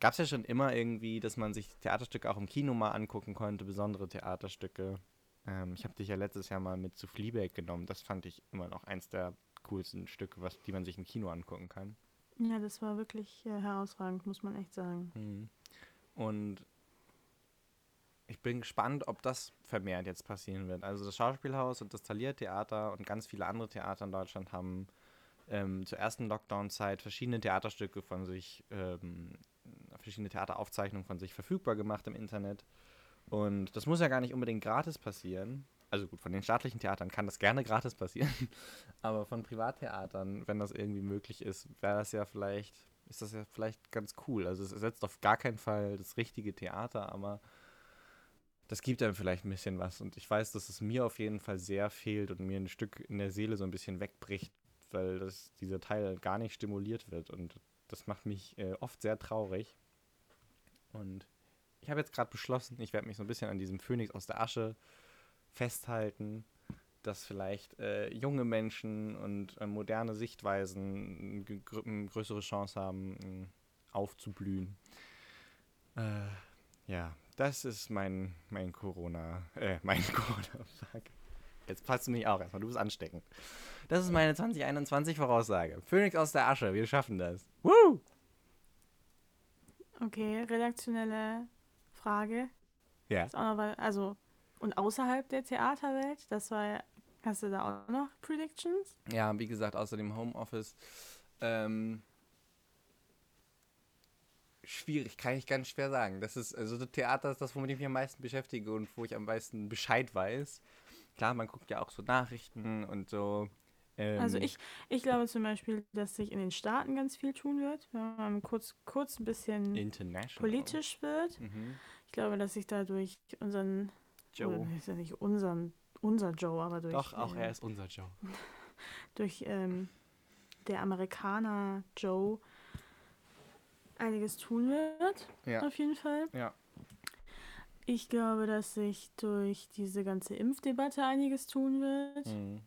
Gab es ja schon immer irgendwie, dass man sich Theaterstücke auch im Kino mal angucken konnte, besondere Theaterstücke. Ähm, ich habe dich ja letztes Jahr mal mit zu Fleabag genommen. Das fand ich immer noch eins der coolsten Stücke, was, die man sich im Kino angucken kann. Ja, das war wirklich äh, herausragend, muss man echt sagen. Mhm. Und ich bin gespannt, ob das vermehrt jetzt passieren wird. Also das Schauspielhaus und das Thalia-Theater und ganz viele andere Theater in Deutschland haben ähm, zur ersten Lockdown-Zeit verschiedene Theaterstücke von sich, ähm, verschiedene Theateraufzeichnungen von sich verfügbar gemacht im Internet. Und das muss ja gar nicht unbedingt gratis passieren. Also gut, von den staatlichen Theatern kann das gerne gratis passieren. Aber von Privattheatern, wenn das irgendwie möglich ist, wäre das ja vielleicht, ist das ja vielleicht ganz cool. Also es ersetzt auf gar keinen Fall das richtige Theater, aber das gibt einem vielleicht ein bisschen was. Und ich weiß, dass es mir auf jeden Fall sehr fehlt und mir ein Stück in der Seele so ein bisschen wegbricht, weil das, dieser Teil gar nicht stimuliert wird. Und das macht mich äh, oft sehr traurig. Und ich habe jetzt gerade beschlossen, ich werde mich so ein bisschen an diesem Phönix aus der Asche festhalten, dass vielleicht äh, junge Menschen und äh, moderne Sichtweisen eine größere Chance haben, aufzublühen. Äh, ja, das ist mein, mein Corona, äh, mein Corona-Fuck. Jetzt passt du mich auch erstmal, du bist ansteckend. Das ist meine 2021-Voraussage. Phoenix aus der Asche, wir schaffen das. Woo! Okay, redaktionelle Frage. Ja. Ist auch noch, also, und außerhalb der Theaterwelt, das war, hast du da auch noch Predictions? Ja, wie gesagt, außer dem Homeoffice. Ähm, schwierig, kann ich ganz schwer sagen. Das ist, also das Theater ist das, womit ich mich am meisten beschäftige und wo ich am meisten Bescheid weiß. Klar, man guckt ja auch so Nachrichten und so. Ähm also ich, ich glaube zum Beispiel, dass sich in den Staaten ganz viel tun wird, wenn man kurz, kurz ein bisschen politisch wird. Mhm. Ich glaube, dass sich dadurch unseren Joe. ist ja nicht unseren, unser Joe, aber durch. Doch, auch äh, er ist unser Joe. durch ähm, der Amerikaner Joe einiges tun wird. Ja. Auf jeden Fall. Ja. Ich glaube, dass sich durch diese ganze Impfdebatte einiges tun wird, mhm.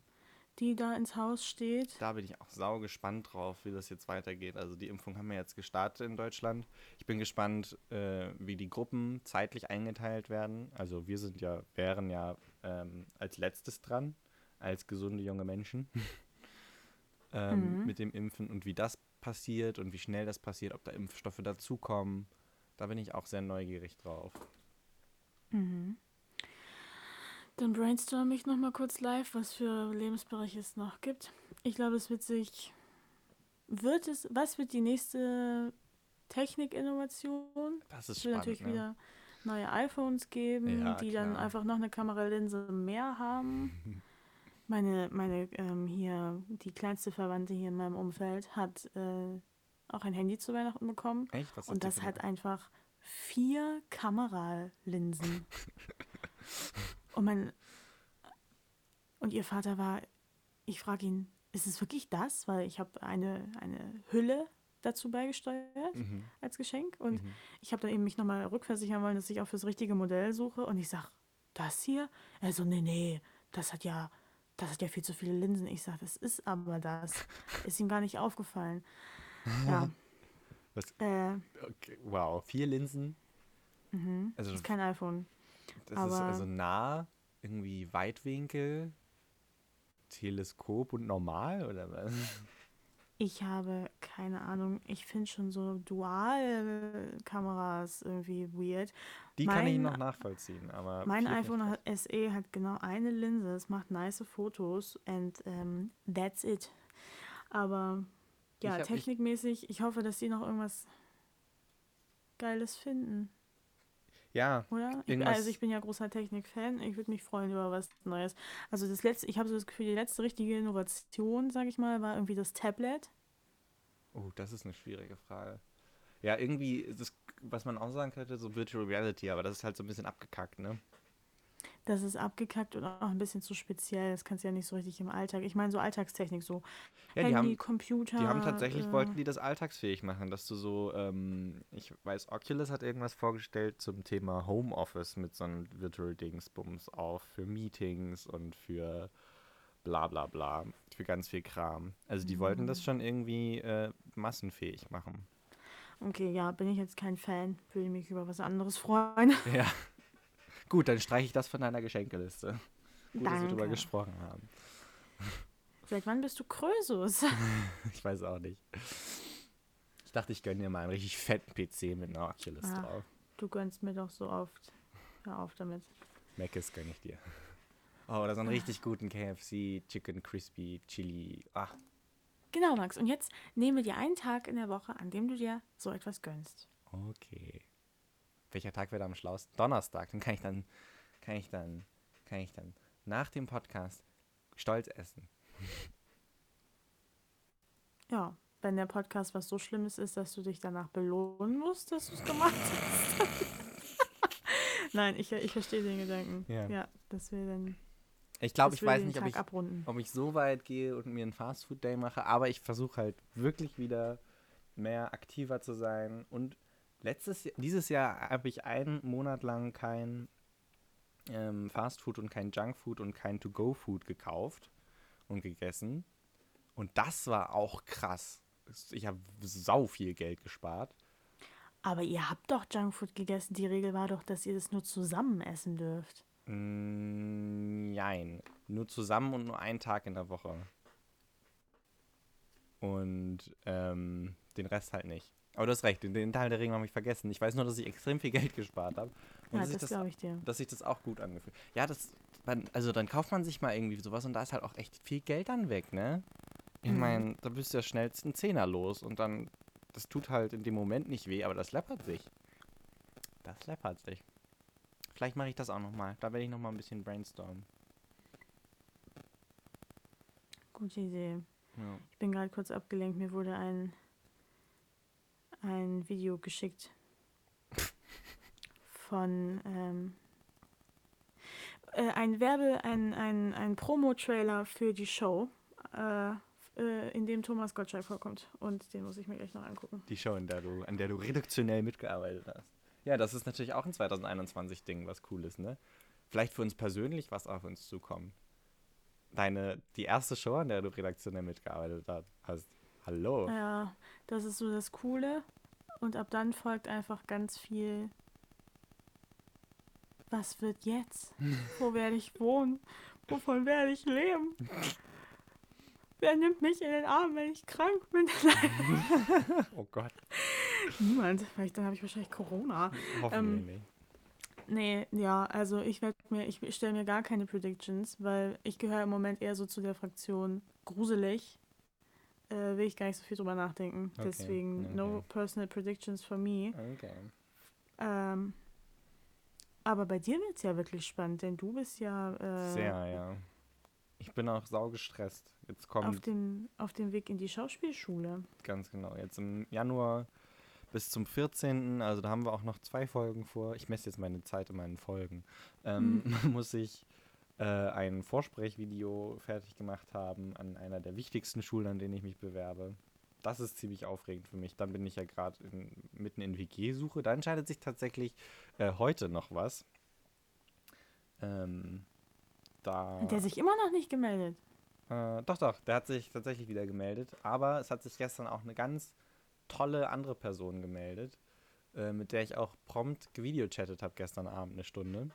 Die da ins Haus steht. Da bin ich auch sau gespannt drauf, wie das jetzt weitergeht. Also die Impfung haben wir jetzt gestartet in Deutschland. Ich bin gespannt, äh, wie die Gruppen zeitlich eingeteilt werden. Also wir sind ja, wären ja ähm, als letztes dran, als gesunde junge Menschen. ähm, mhm. mit dem Impfen und wie das passiert und wie schnell das passiert, ob da Impfstoffe dazukommen. Da bin ich auch sehr neugierig drauf. Mhm. Dann brainstorm ich nochmal kurz live, was für Lebensbereiche es noch gibt. Ich glaube, es wird sich. Wird es. Was wird die nächste Technik-Innovation? Das ist es wird spannend, natürlich ne? wieder neue iPhones geben, ja, die klar. dann einfach noch eine Kameralinse mehr haben. Meine, meine ähm, hier, die kleinste Verwandte hier in meinem Umfeld hat äh, auch ein Handy zu Weihnachten bekommen. Echt? Was und das hat einfach vier Kameralinsen. und mein und ihr Vater war, ich frage ihn, ist es wirklich das? Weil ich habe eine, eine Hülle dazu beigesteuert Mhm. als Geschenk. Und Mhm. ich habe dann eben mich nochmal rückversichern wollen, dass ich auch fürs richtige Modell suche. Und ich sag, das hier? Er so, nee, nee, das hat ja, das hat ja viel zu viele Linsen. Ich sag, das ist aber das. Ist ihm gar nicht aufgefallen. Ja. Was- Äh, Okay, wow, vier Linsen. mhm. Also ist kein iPhone. Das ist aber- also nah, irgendwie Weitwinkel, Teleskop und normal oder was? Ich habe keine Ahnung. Ich finde schon so Dual-Kameras irgendwie weird. Die kann ich Mein- noch nachvollziehen, aber Mein iPhone SE hat genau eine Linse. Es macht nice Fotos and ähm, that's it. Aber ja, Ich technikmäßig, ich hoffe, dass die noch irgendwas Geiles finden, Ja, oder? Ich, also ich bin ja großer Technik-Fan. Ich würde mich freuen über was Neues. Also das letzte, ich habe so das Gefühl, die letzte richtige Innovation, sage ich mal, war irgendwie das Tablet. oh, das ist eine schwierige Frage. Ja, irgendwie, ist das, was man auch sagen könnte, so Virtual Reality, aber das ist halt so ein bisschen abgekackt, ne? Das ist abgekackt und auch ein bisschen zu speziell. Das kannst du ja nicht so richtig im Alltag. Ich meine, so Alltagstechnik, so Ja, Handy, die haben, Computer. die haben tatsächlich, äh, wollten die das alltagsfähig machen, dass du so, ähm, ich weiß, Oculus hat irgendwas vorgestellt zum Thema Homeoffice mit so einem Virtual Dingsbums auf für Meetings und für bla bla bla, für ganz viel Kram. Also die wollten das schon irgendwie äh, massenfähig machen. Okay, ja, bin ich jetzt kein Fan. Würde mich über was anderes freuen. Ja. Gut, dann streiche ich das von deiner Geschenkeliste. Gut, dass wir darüber Danke. gesprochen haben. Seit wann bist du Krösus? Ich weiß auch nicht. Ich dachte, ich gönne dir mal einen richtig fetten PC mit einer Oculus Ah. drauf. Du gönnst mir doch so oft. Hör auf damit. Meckes gönne ich dir. Oh, oder so einen richtig guten KFC Chicken Crispy Chili. Ach, Genau, Max. Und jetzt nehme dir einen Tag in der Woche, an dem du dir so etwas gönnst. okay. Welcher Tag wäre da am schlausten? Donnerstag. Dann kann ich dann, kann ich dann, kann ich dann nach dem Podcast stolz essen. Ja, wenn der Podcast was so Schlimmes ist, dass du dich danach belohnen musst, dass du es gemacht hast. Nein, ich, ich verstehe den Gedanken. Ja. Ja, dass wir dann Ich glaube, ich weiß nicht, ob ich, abrunden. ob ich so weit gehe und mir einen Fastfood Day mache, aber ich versuche halt wirklich wieder mehr aktiver zu sein. Und letztes Jahr, dieses Jahr habe ich einen Monat lang kein ähm, Fastfood und kein Junkfood und kein To-Go-Food gekauft und gegessen. Und das war auch krass. Ich habe sau viel Geld gespart. Aber ihr habt doch Junkfood gegessen. Die Regel war doch, dass ihr das nur zusammen essen dürft. Mm, Nein. Nur zusammen und nur einen Tag in der Woche. Und ähm, den Rest halt nicht. Aber du hast recht, den, den Teil der Regeln habe ich vergessen. Ich weiß nur, dass ich extrem viel Geld gespart habe. Und Ja, dass, ich das glaube ich dir. dass sich das auch gut angefühlt. Ja, das, also dann kauft man sich mal irgendwie sowas und da ist halt auch echt viel Geld dann weg, ne? Ich Mhm. meine, da bist du ja schnellst einen Zehner los und dann, das tut halt in dem Moment nicht weh, aber das läppert sich. Das läppert sich. Vielleicht mache ich das auch nochmal. Da werde ich nochmal ein bisschen brainstormen. Gute Idee. Ja. Ich bin gerade kurz abgelenkt. Mir wurde ein, ein Video geschickt von ähm, äh, ein Werbe, ein, ein, ein Promo-Trailer für die Show, äh, äh, in dem Thomas Gottschalk vorkommt. Und den muss ich mir gleich noch angucken. Die Show, in der du, an der du redaktionell mitgearbeitet hast. Ja, das ist natürlich auch ein 2021-Ding, was cool ist, ne? Vielleicht für uns persönlich, was auf uns zukommt. Deine, die erste Show, an der du redaktionell mitgearbeitet hast. Hallo. Ja, das ist so das Coole. Und ab dann folgt einfach ganz viel. Was wird jetzt? Wo werde ich wohnen? Wovon werde ich leben? Wer nimmt mich in den Arm, wenn ich krank bin? Oh Gott. Niemand. Vielleicht dann habe ich wahrscheinlich Corona. Hoffentlich Ähm, nicht. Nee, ja, also ich werde mir, ich stelle mir gar keine Predictions, weil ich gehöre im Moment eher so zu der Fraktion gruselig. Äh, will ich gar nicht so viel drüber nachdenken. Okay, Deswegen no okay. personal predictions for me. Okay. Ähm, aber bei dir wird es ja wirklich spannend, denn du bist ja äh, Sehr, ja. Ich bin auch saugestresst. Jetzt auf, kommt dem, auf dem Weg in die Schauspielschule. ganz genau. Jetzt im Januar bis zum 14. Also da haben wir auch noch zwei Folgen vor. Ich messe jetzt meine Zeit in meinen Folgen. Ähm, muss ich äh, ein Vorsprechvideo fertig gemacht haben an einer der wichtigsten Schulen, an denen ich mich bewerbe. das ist ziemlich aufregend für mich. Dann bin ich ja gerade mitten in WG-Suche. Da entscheidet sich tatsächlich äh, heute noch was. Ähm, da. Hat der sich immer noch nicht gemeldet? Äh, doch, doch, der hat sich tatsächlich wieder gemeldet. Aber es hat sich gestern auch eine ganz tolle andere Person gemeldet, äh, mit der ich auch prompt gevideochattet habe gestern Abend eine Stunde.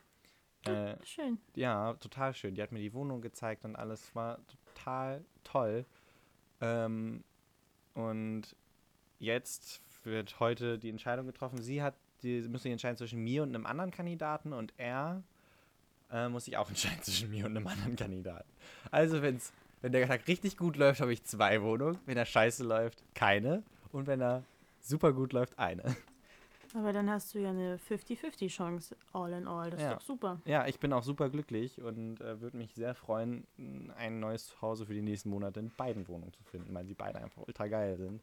Äh, schön. Ja, total schön. Die hat mir die Wohnung gezeigt und alles war total toll. Ähm, und jetzt wird heute die Entscheidung getroffen. Sie hat, die müssen sich entscheiden zwischen mir und einem anderen Kandidaten und er äh, muss sich auch entscheiden zwischen mir und einem anderen Kandidaten. Also wenn's, wenn der Tag richtig gut läuft, habe ich zwei Wohnungen. Wenn er scheiße läuft, keine. Und wenn er super gut läuft, eine. Aber dann hast du ja eine 50-50 Chance, all in all. Das Ja. ist doch super. Ja, ich bin auch super glücklich und äh, würde mich sehr freuen, ein neues Zuhause für die nächsten Monate in beiden Wohnungen zu finden, weil sie beide einfach ultra geil sind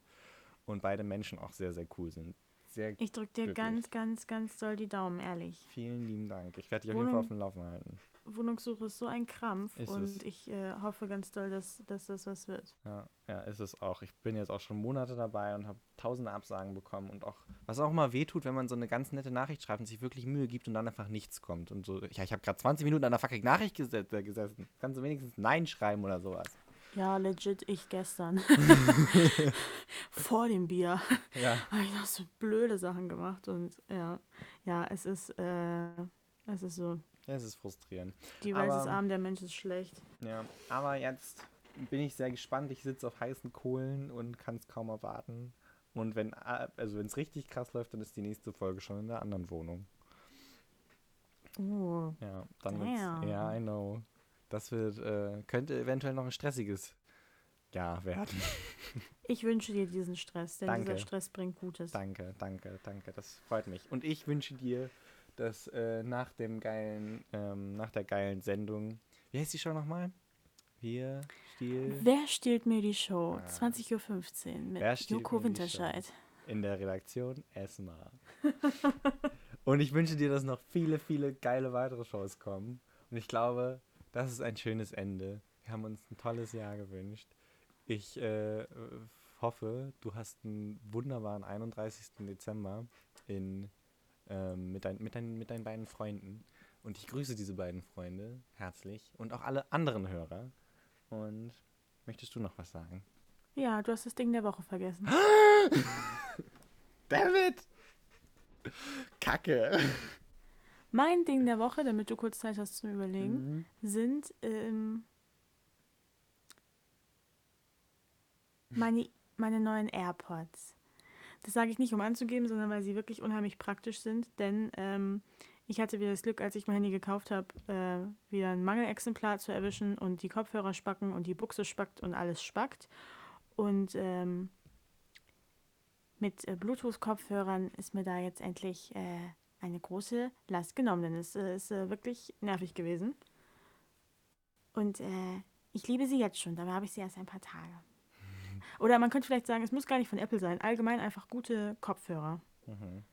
und beide Menschen auch sehr, sehr cool sind. Sehr Ich drück dir Glücklich. ganz, ganz, ganz doll die Daumen, ehrlich. vielen lieben Dank. Ich werde dich auf jeden Fall Wohnung- auf dem Laufen halten. Wohnungssuche ist so ein Krampf Ist und es. ich äh, hoffe ganz doll, dass, dass das was wird. Ja, ja, ist es auch. Ich bin jetzt auch schon Monate dabei und habe tausende Absagen bekommen und auch, was auch immer wehtut, wenn man so eine ganz nette Nachricht schreibt und sich wirklich Mühe gibt und dann einfach nichts kommt. Und so, ja, ich habe gerade 20 Minuten an der fucking Nachricht gesetzt, gesessen. Kannst du wenigstens Nein schreiben oder sowas? Ja, legit, ich gestern. Vor dem Bier Ja. habe ich noch so blöde Sachen gemacht und ja, ja, es ist, äh, es ist so. Es ist frustrierend. Die Welt ist arm, der Mensch ist schlecht. Ja, aber jetzt bin ich sehr gespannt. Ich sitze auf heißen Kohlen und kann es kaum erwarten. Und wenn äh, also wenn es richtig krass läuft, dann ist die nächste Folge schon in der anderen Wohnung. Oh, Ja, dann wird's, ja, I know. Das wird äh, könnte eventuell noch ein stressiges Jahr werden. ich wünsche dir diesen Stress, denn Danke. dieser Stress bringt Gutes. danke, danke, danke. Das freut mich. Und ich wünsche dir, dass äh, nach dem geilen, ähm, nach der geilen Sendung, wie heißt die Show nochmal? Wir stiel Wer stiehlt mir die Show? Ah. 20.15 Uhr mit Joko Winterscheid. in der Redaktion Esma. Und ich wünsche dir, dass noch viele, viele geile weitere Shows kommen. Und ich glaube, das ist ein schönes Ende. Wir haben uns ein tolles Jahr gewünscht. Ich äh, hoffe, du hast einen wunderbaren 31. Dezember in, ähm, mit, dein, mit, dein, mit deinen beiden Freunden. Und ich grüße diese beiden Freunde herzlich und auch alle anderen Hörer. Und möchtest du noch was sagen? Ja, du hast das Ding der Woche vergessen. David! Kacke! Mein Ding der Woche, damit du kurz Zeit hast zum Überlegen, Mhm. sind ähm, meine, meine neuen AirPods. Das sage ich nicht, um anzugeben, sondern weil sie wirklich unheimlich praktisch sind. Denn ähm, ich hatte wieder das Glück, als ich mein Handy gekauft habe, äh, wieder ein Mangelexemplar zu erwischen und die Kopfhörer spacken und die Buchse spackt und alles spackt. Und ähm, mit äh, Bluetooth-Kopfhörern ist mir da jetzt endlich äh, eine große Last genommen, denn es äh, ist äh, wirklich nervig gewesen. Und äh, ich liebe sie jetzt schon, dabei habe ich sie erst ein paar Tage. Oder man könnte vielleicht sagen, es muss gar nicht von Apple sein, allgemein einfach gute Kopfhörer. Mhm.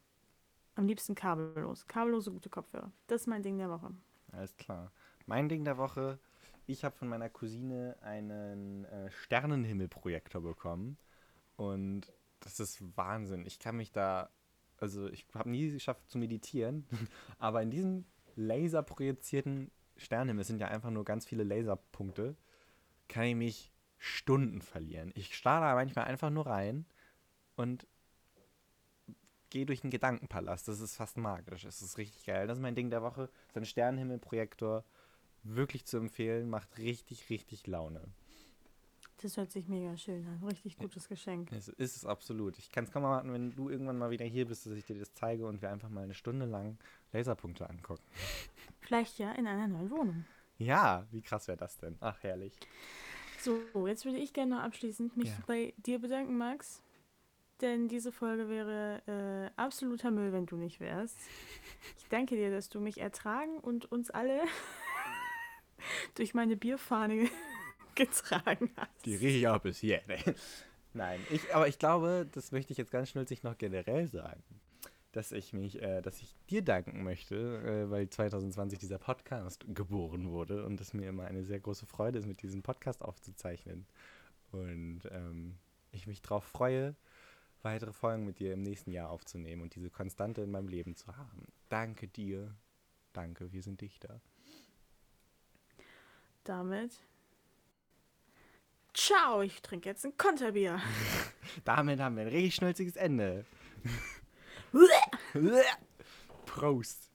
Am liebsten kabellos. Kabellose gute Kopfhörer. Das ist mein Ding der Woche. Alles klar. Mein Ding der Woche, ich habe von meiner Cousine einen äh, Sternenhimmelprojektor bekommen. Und das ist Wahnsinn. Ich kann mich da, also ich habe nie geschafft zu meditieren, aber in diesem laserprojizierten Sternenhimmel, sind ja einfach nur ganz viele Laserpunkte, kann ich mich Stunden verlieren. Ich starre manchmal einfach nur rein und gehe durch den Gedankenpalast. Das ist fast magisch. Es ist richtig geil. Das ist mein Ding der Woche. So ein Sternenhimmelprojektor. Wirklich zu empfehlen. Macht richtig, richtig Laune. Das hört sich mega schön an. Richtig gutes Geschenk. Es ist es absolut. Ich kann es kaum erwarten, wenn du irgendwann mal wieder hier bist, dass ich dir das zeige und wir einfach mal eine Stunde lang Laserpunkte angucken. Vielleicht ja in einer neuen Wohnung. Ja, wie krass wäre das denn? Ach, herrlich. So, jetzt würde ich gerne noch abschließend mich Ja. bei dir bedanken, Max. Denn diese Folge wäre äh, absoluter Müll, wenn du nicht wärst. Ich danke dir, dass du mich ertragen und uns alle durch meine Bierfahne getragen hast. Die rieche ich auch bis hier. Ne? Nein, ich, aber ich glaube, das möchte ich jetzt ganz schnell noch generell sagen, dass ich mich, äh, dass ich dir danken möchte, äh, weil 2020 dieser Podcast geboren wurde und es mir immer eine sehr große Freude ist, mit diesem Podcast aufzuzeichnen. Und ähm, ich mich darauf freue, weitere Folgen mit dir im nächsten Jahr aufzunehmen und diese Konstante in meinem Leben zu haben. Danke dir. Danke, wir sind Dichter. Damit. Ciao, ich trinke jetzt ein Konterbier. Damit haben wir ein richtig schnulziges Ende. Prost.